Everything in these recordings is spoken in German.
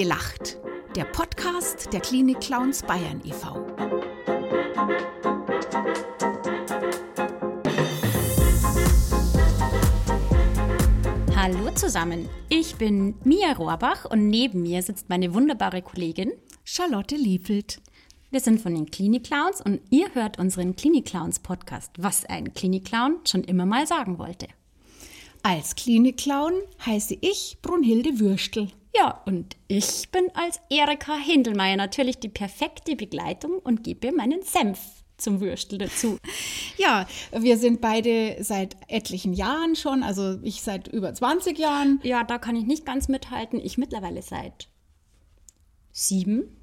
gelacht. Der Podcast der Klinik Clowns Bayern e.V. Hallo zusammen, ich bin Mia Rohrbach und neben mir sitzt meine wunderbare Kollegin Charlotte Liefeld. Wir sind von den Klinik Clowns und ihr hört unseren Klinik Clowns Podcast, was ein Klinik Clown schon immer mal sagen wollte. Als Klinik-Clown heiße ich Brunhilde Würstel. Ja, und ich bin als Erika Hindelmeier natürlich die perfekte Begleitung und gebe meinen Senf zum Würstel dazu. Ja, wir sind beide seit etlichen Jahren schon, also ich seit über 20 Jahren. Ja, da kann ich nicht ganz mithalten. Ich mittlerweile seit sieben.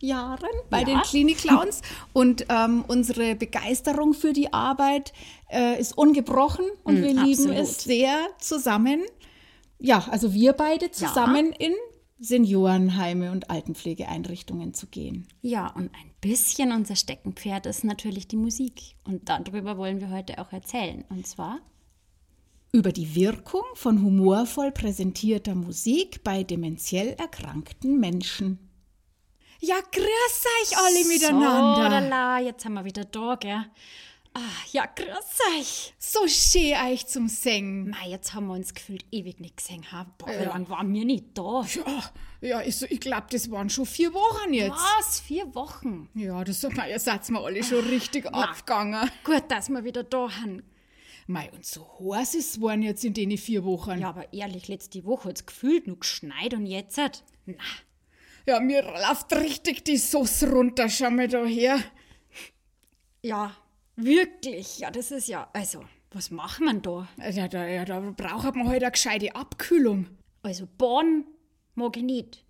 Jahren bei Ja. den Klinik-Clowns und ähm, unsere Begeisterung für die Arbeit äh, ist ungebrochen und Mm, wir lieben absolut. es sehr zusammen. Ja, also wir beide zusammen in Seniorenheime und Altenpflegeeinrichtungen zu gehen. Ja, und ein bisschen unser Steckenpferd ist natürlich die Musik. Und darüber wollen wir heute auch erzählen. Und zwar Über die Wirkung von humorvoll präsentierter Musik bei dementiell erkrankten Menschen. Ja, grüß euch alle miteinander. So, lala, jetzt haben wir wieder da, gell? Ah, ja, grüß euch. So schön euch zum Singen. Mei, jetzt haben wir uns gefühlt ewig nicht gesehen. Ha? Boah, wie Ja. lange waren wir nicht da? Ja, ja ich, ich glaube, das waren schon vier Wochen jetzt. Was? Vier Wochen? Ja, das mei, ihr seid mir alle schon richtig abgegangen. Gut, dass wir wieder da haben. Mei, und so heiß ist es waren jetzt in den vier Wochen. Ja, aber ehrlich, letzte Woche hat es gefühlt nur geschneit und jetzt hat. Na, Ja, mir läuft richtig die Sauce runter. Schau mal da her. ja, wirklich. Ja, das ist ja. Also, was macht man da? Ja, da, ja, da braucht man halt eine gescheite Abkühlung. Also, Bahn mag ich nicht.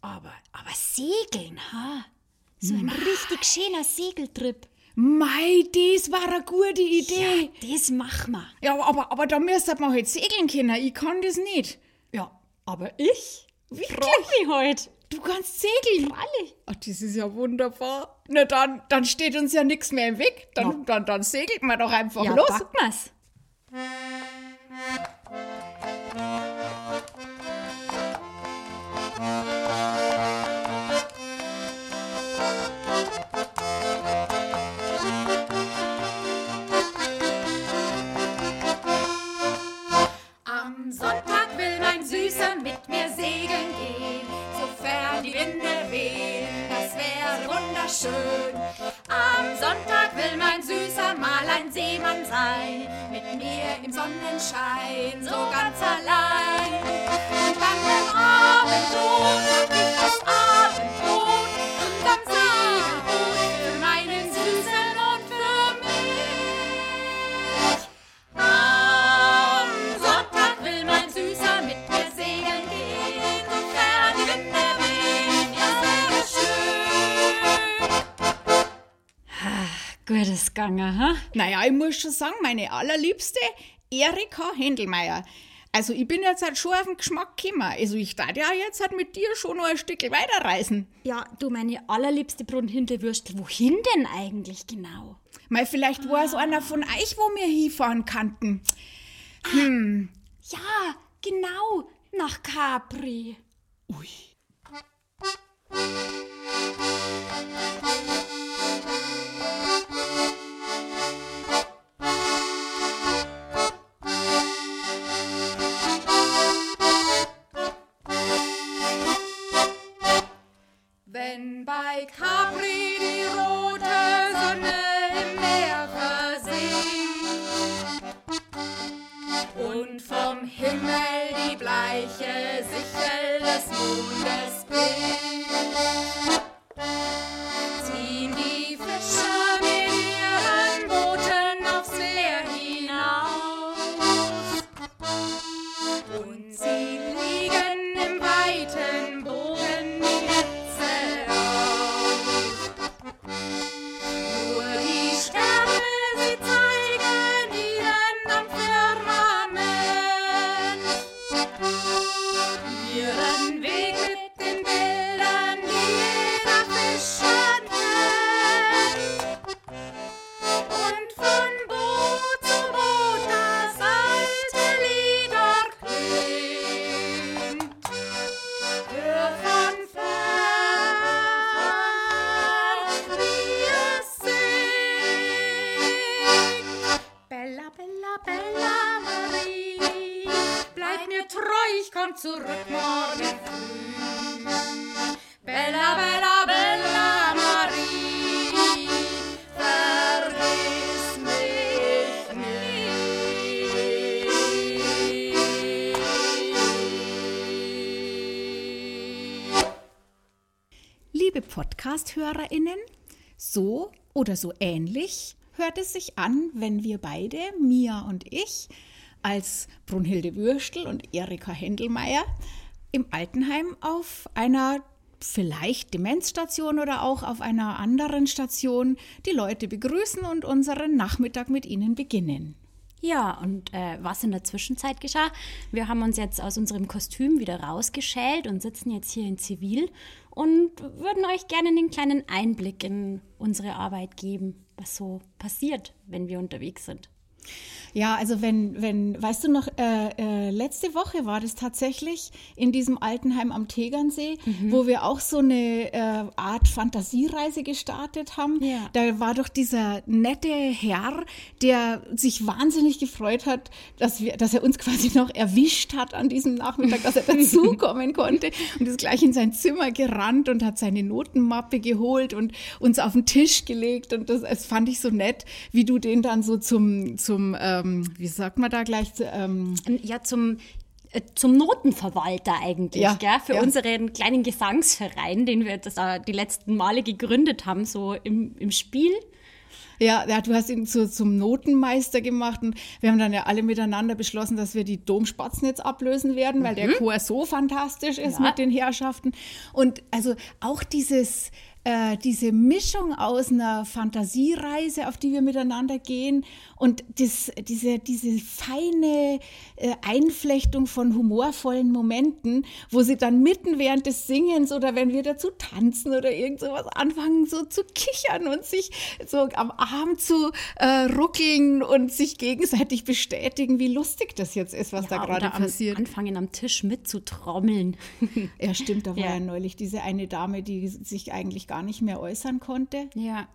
Aber, aber Segeln, ha? So ein richtig schöner Segeltrip. Mei, das war eine gute Idee. Ja, das machen wir. Ja, aber, aber da müsste man halt segeln können. Ich kann das nicht. Ja, aber ich? Wirklich? Freu mich heute. Du kannst segeln. Freilich. Ach, das ist ja wunderbar. Na dann, dann steht uns ja nichts mehr im Weg. Dann, Ja. dann, dann segelt man doch einfach Ja, los. packen wunderschön. Am Sonntag will mein Süßer mal ein Seemann sein, mit mir im Sonnenschein, so ganz allein. Und dann beim Abendrot hab ich das Gutes Gange, ha? Naja, ich muss schon sagen, meine allerliebste Erika Händelmeier. Also ich bin jetzt halt schon auf den Geschmack gekommen. Also ich darf ja jetzt halt mit dir schon noch ein Stück weiterreisen. Ja, du, meine allerliebste Brunhilde-Würstel, wohin denn eigentlich genau? Mal vielleicht war es einer von euch, wo wir hinfahren kannten. Ja, genau, nach Capri. Ui. Des zurück morgen früh. Bella, Bella, Bella Marie, vergiss mich nicht. Liebe Podcast-HörerInnen, so oder so ähnlich hört es sich an, wenn wir beide, Mia und ich, als Brunhilde Würstel und Erika Händelmeier im Altenheim auf einer vielleicht Demenzstation oder auch auf einer anderen Station die Leute begrüßen und unseren Nachmittag mit ihnen beginnen. Ja, und äh, was in der Zwischenzeit geschah? Wir haben uns jetzt aus unserem Kostüm wieder rausgeschält und sitzen jetzt hier in Zivil und würden euch gerne einen kleinen Einblick in unsere Arbeit geben, was so passiert, wenn wir unterwegs sind. Ja, also wenn, wenn, weißt du noch, äh, äh, letzte Woche war das tatsächlich in diesem Altenheim am Tegernsee, Mhm. wo wir auch so eine äh, Art Fantasiereise gestartet haben. Ja. Da war doch dieser nette Herr, der sich wahnsinnig gefreut hat, dass wir, dass er uns quasi noch erwischt hat an diesem Nachmittag, dass er dazukommen konnte und ist gleich in sein Zimmer gerannt und hat seine Notenmappe geholt und uns auf den Tisch gelegt und das, das fand ich so nett, wie du den dann so zum, zum ähm, wie sagt man da gleich, ähm, Ja, zum, äh, zum Notenverwalter eigentlich, Ja, gell? für ja. unseren kleinen Gesangsverein, den wir das, die letzten Male gegründet haben, so im, im Spiel. Ja, ja, du hast ihn zu, zum Notenmeister gemacht und wir haben dann ja alle miteinander beschlossen, dass wir die Domspatzen jetzt ablösen werden, weil der Chor so fantastisch ist Ja. mit den Herrschaften. Und also auch dieses, äh, diese Mischung aus einer Fantasiereise, auf die wir miteinander gehen und das, diese, diese feine äh, Einflechtung von humorvollen Momenten, wo sie dann mitten während des Singens oder wenn wir dazu tanzen oder irgend sowas anfangen, so zu kichern und sich so am Arm zu äh, ruckeln und sich gegenseitig bestätigen, wie lustig das jetzt ist, was da Ja, gerade oder am, passiert. anfangen am Tisch mitzutrommeln. Ja, stimmt, da war Ja. ja. neulich diese eine Dame, die sich eigentlich gar nicht mehr äußern konnte. ja.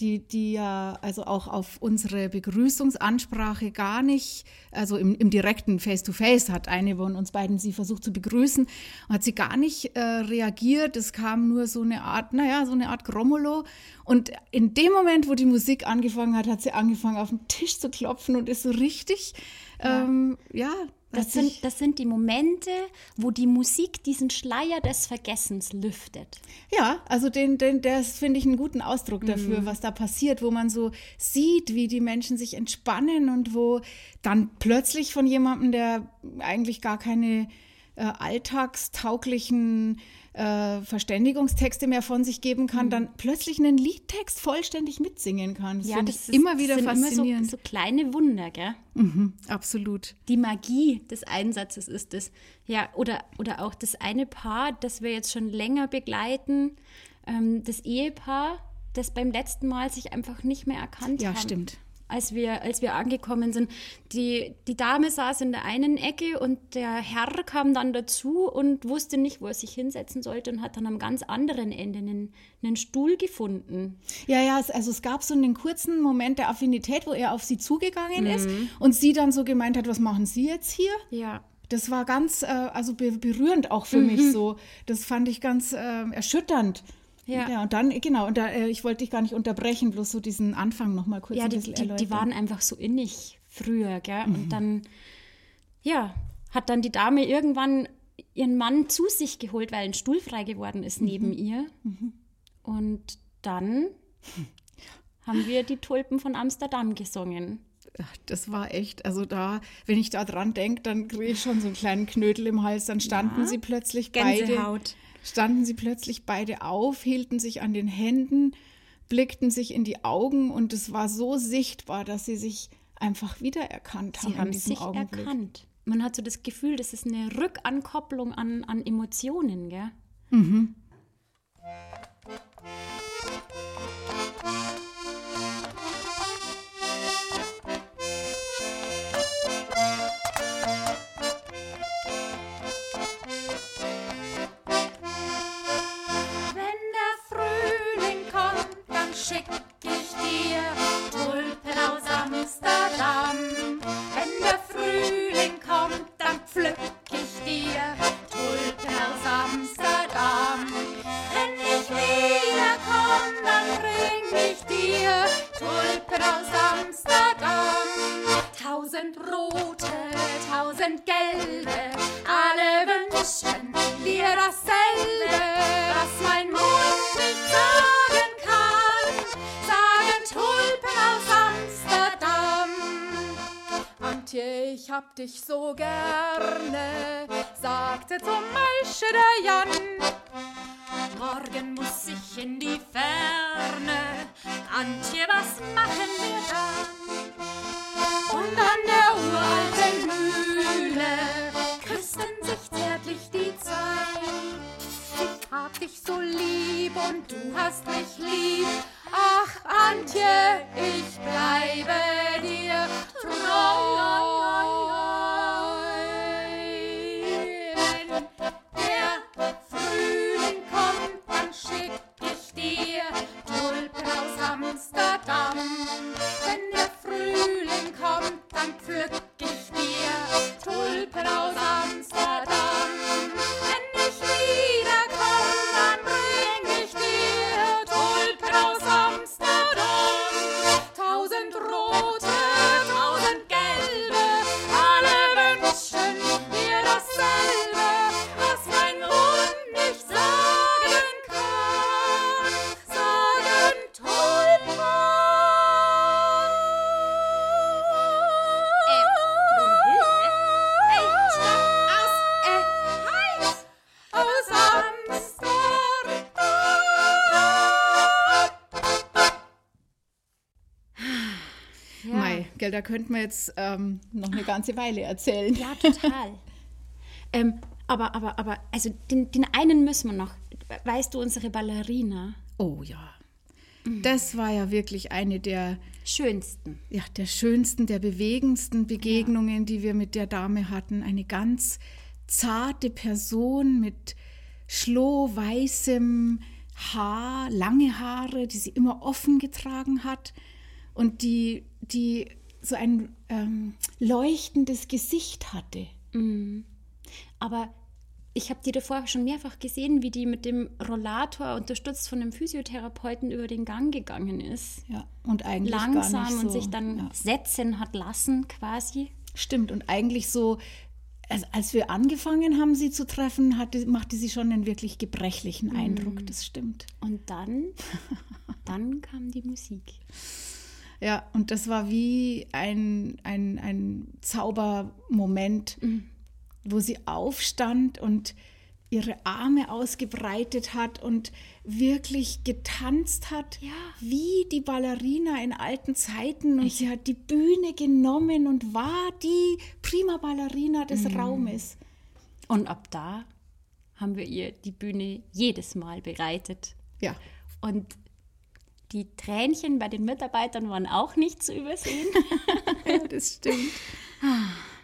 Die, die ja also auch auf unsere Begrüßungsansprache gar nicht, also im, im direkten Face-to-Face hat eine von uns beiden sie versucht zu begrüßen hat sie gar nicht äh, reagiert. Es kam nur so eine Art, naja, so eine Art Grommolo. Und in dem Moment, wo die Musik angefangen hat, hat sie angefangen auf den Tisch zu klopfen und ist so richtig, ja, ähm, ja Das sind, das sind die Momente, wo die Musik diesen Schleier des Vergessens lüftet. Ja, also den, den, das finde ich einen guten Ausdruck dafür, was da passiert, wo man so sieht, wie die Menschen sich entspannen und wo dann plötzlich von jemandem, der eigentlich gar keine äh, alltagstauglichen äh, Verständigungstexte mehr von sich geben kann, dann plötzlich einen Liedtext vollständig mitsingen kann. Das finde ich immer wieder sind faszinierend. Immer so, so kleine Wunder, gell? mhm, absolut. Die Magie des Einsatzes ist es. Ja, oder, oder auch das eine Paar, das wir jetzt schon länger begleiten, ähm, das Ehepaar, das beim letzten Mal sich einfach nicht mehr erkannt Ja, haben. stimmt. Als wir, als wir angekommen sind. Die, die Dame saß in der einen Ecke und der Herr kam dann dazu und wusste nicht, wo er sich hinsetzen sollte und hat dann am ganz anderen Ende einen, einen Stuhl gefunden. Ja, ja, es- also es gab so einen kurzen Moment der Affinität, wo er auf sie zugegangen ist und sie dann so gemeint hat, was machen Sie jetzt hier? Ja. Das war ganz, äh, also be berührend auch für mich so. Das fand ich ganz äh, erschütternd. Ja. ja, und dann, genau, und da, äh, ich wollte dich gar nicht unterbrechen, bloß so diesen Anfang noch mal kurz Ja, ein die, bisschen die, die erläutern. waren einfach so innig früher, gell? Mhm. Und dann, ja, hat dann die Dame irgendwann ihren Mann zu sich geholt, weil ein Stuhl frei geworden ist neben Mhm. ihr. Und dann haben wir die Tulpen von Amsterdam gesungen. Ach, das war echt, also da, wenn ich da dran denke, dann kriege ich schon so einen kleinen Knödel im Hals. Dann standen sie plötzlich beide, Gänsehaut. Standen sie plötzlich beide auf, hielten sich an den Händen, blickten sich in die Augen und es war so sichtbar, dass sie sich einfach wiedererkannt haben Sie haben sich Augenblick. erkannt. Man hat so das Gefühl, das ist eine Rückankopplung an, an Emotionen, gell? Wenn ich hab dich so gerne, sagte zum Beispiel der Jan. Morgen muss ich in die Ferne. Antje, was machen wir dann? Und an der uralten Mühle küssten sich zärtlich die zwei. Ich hab dich so lieb und du hast mich lieb. Ach, Antje, ich bleibe dir treu. Gell, da könnten wir jetzt ähm, noch eine ganze Weile erzählen. Ja, total. ähm, aber, aber, aber, also den, den einen müssen wir noch. Weißt du, unsere Ballerina? Oh ja. Das war ja wirklich eine der, Schönsten. ja, der schönsten, der bewegendsten Begegnungen, die wir mit der Dame hatten. Eine ganz zarte Person mit schlohweißem Haar, lange Haare, die sie immer offen getragen hat und die, die so ein ähm, leuchtendes Gesicht hatte. Aber ich habe die davor schon mehrfach gesehen, wie die mit dem Rollator unterstützt von dem Physiotherapeuten über den Gang gegangen ist. Ja, und eigentlich Langsam so, und sich dann ja. setzen hat lassen quasi. Stimmt, und eigentlich so, als, als wir angefangen haben, sie zu treffen, hatte, machte sie schon einen wirklich gebrechlichen Eindruck, das stimmt. Und dann, dann kam die Musik. Ja, und das war wie ein, ein, ein Zaubermoment, wo sie aufstand und ihre Arme ausgebreitet hat und wirklich getanzt hat, Ja. wie die Ballerina in alten Zeiten. Und sie hat die Bühne genommen und war die prima Ballerina des Raumes. Und ab da haben wir ihr die Bühne jedes Mal bereitet. Ja, Und die Tränchen bei den Mitarbeitern waren auch nicht zu übersehen. Ja, das stimmt.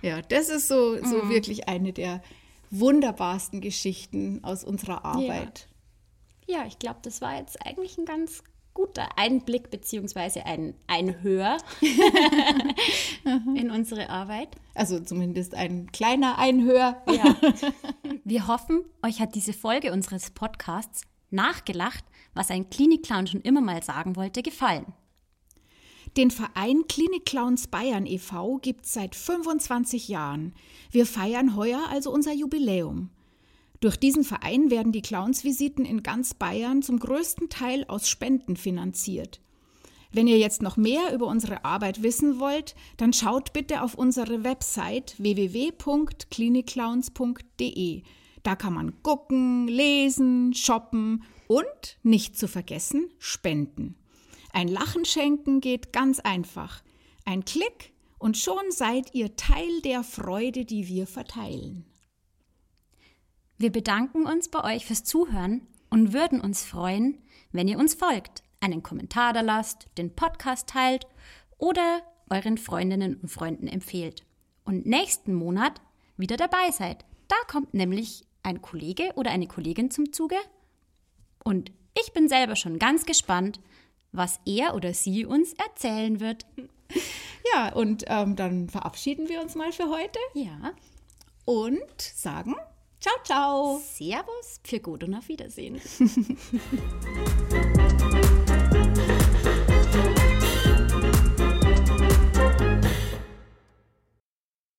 Ja, das ist so, so wirklich eine der wunderbarsten Geschichten aus unserer Arbeit. Ja, ich glaube, das war jetzt eigentlich ein ganz guter Einblick beziehungsweise ein Einhör in unsere Arbeit. Also zumindest ein kleiner Einhör. Ja. Wir hoffen, euch hat diese Folge unseres Podcasts nachgelacht, was ein Klinikclown schon immer mal sagen wollte, gefallen. Den Verein Klinik-Clowns Bayern e.V. gibt es seit 25 Jahren. Wir feiern heuer also unser Jubiläum. Durch diesen Verein werden die Clownsvisiten in ganz Bayern zum größten Teil aus Spenden finanziert. Wenn ihr jetzt noch mehr über unsere Arbeit wissen wollt, dann schaut bitte auf unsere Website www.klinikclowns.de. Da kann man gucken, lesen, shoppen und, nicht zu vergessen, spenden. Ein Lachen schenken geht ganz einfach. Ein Klick und schon seid ihr Teil der Freude, die wir verteilen. Wir bedanken uns bei euch fürs Zuhören und würden uns freuen, wenn ihr uns folgt, einen Kommentar da lasst, den Podcast teilt oder euren Freundinnen und Freunden empfehlt. Und nächsten Monat wieder dabei seid. Da kommt nämlich ein Kollege oder eine Kollegin zum Zuge. Und ich bin selber schon ganz gespannt, was er oder sie uns erzählen wird. Ja, und ähm, dann verabschieden wir uns mal für heute Ja, und sagen Ciao, ciao. Servus, für gut und auf Wiedersehen.